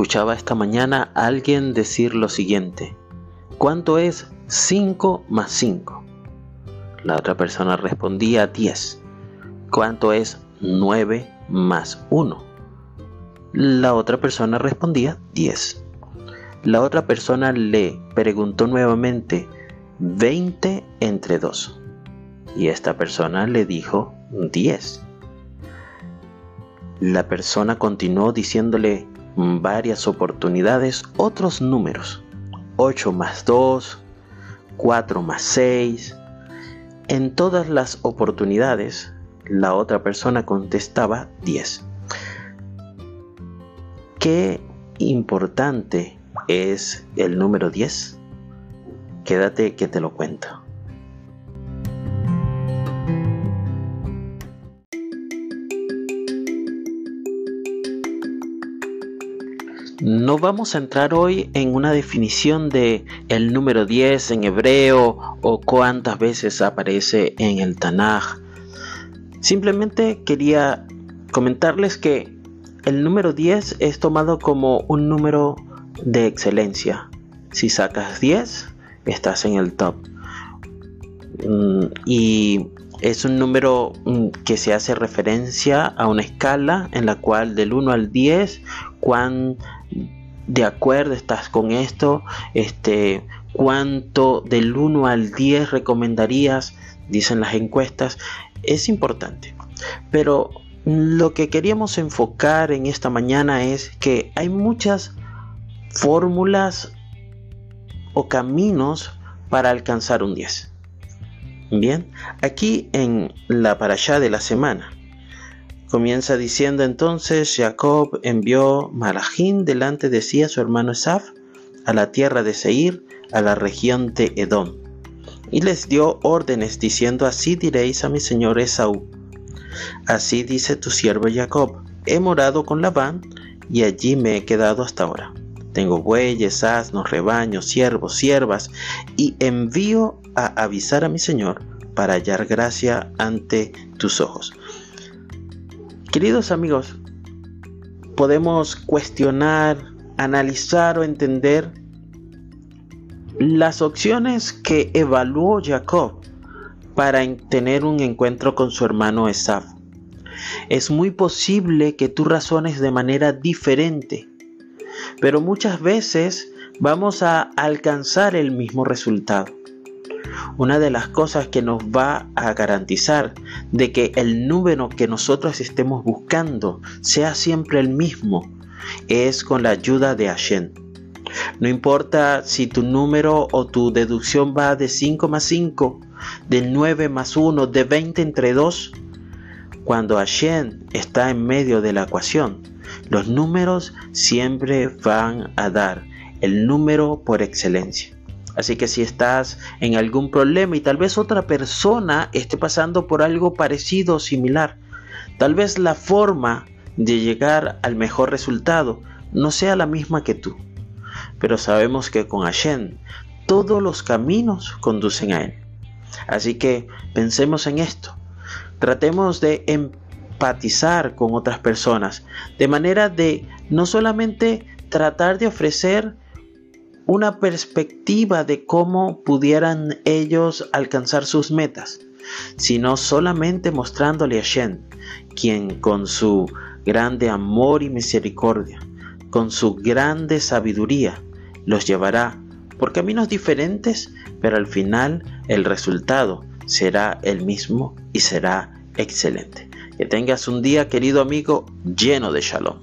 Escuchaba esta mañana a alguien decir lo siguiente. ¿Cuánto es 5 más 5? La otra persona respondía 10. ¿Cuánto es 9 más 1? La otra persona respondía 10. La otra persona le preguntó nuevamente 20 entre 2. Y esta persona le dijo 10. La persona continuó diciéndole varias oportunidades otros números. 8 más 2, 4 más 6. En todas las oportunidades, la otra persona contestaba 10. Qué importante es el número 10. Quédate que te lo cuento. No vamos a entrar hoy en una definición de el número 10 en hebreo o cuántas veces aparece en el Tanaj. Simplemente quería comentarles que el número 10 es tomado como un número de excelencia. Si sacas 10, estás en el top. Mm, y es un número mm, que se hace referencia a una escala en la cual del 1 al 10, cuán de acuerdo estás con esto, este, cuánto del 1 al 10 recomendarías, dicen las encuestas, es importante. Pero lo que queríamos enfocar en esta mañana es que hay muchas fórmulas o caminos para alcanzar un 10. Bien, aquí en la parashá de la semana comienza diciendo entonces Jacob envió Malajín delante de sí a su hermano Esaf a la tierra de Seir, a la región de Edom, y les dio órdenes diciendo así diréis a mi señor Esaú, así dice tu siervo Jacob, he morado con Labán y allí me he quedado hasta ahora. Tengo bueyes, asnos, rebaños, siervos, siervas, y envío a avisar a mi Señor para hallar gracia ante tus ojos. Queridos amigos, podemos cuestionar, analizar o entender las opciones que evaluó Jacob para tener un encuentro con su hermano Esaf. Es muy posible que tú razones de manera diferente pero muchas veces vamos a alcanzar el mismo resultado. Una de las cosas que nos va a garantizar de que el número que nosotros estemos buscando sea siempre el mismo es con la ayuda de Hashem. No importa si tu número o tu deducción va de 5 más 5, de 9 más 1, de 20 entre 2, cuando Hashem está en medio de la ecuación, los números siempre van a dar el número por excelencia. Así que si estás en algún problema y tal vez otra persona esté pasando por algo parecido o similar, tal vez la forma de llegar al mejor resultado no sea la misma que tú. Pero sabemos que con Hashem todos los caminos conducen a Él. Así que pensemos en esto. Tratemos de empatizar con otras personas, de manera de no solamente tratar de ofrecer una perspectiva de cómo pudieran ellos alcanzar sus metas, sino solamente mostrándole a Shen, quien con su grande amor y misericordia, con su grande sabiduría, los llevará por caminos diferentes, pero al final el resultado será el mismo y será excelente. Que tengas un día, querido amigo, lleno de shalom.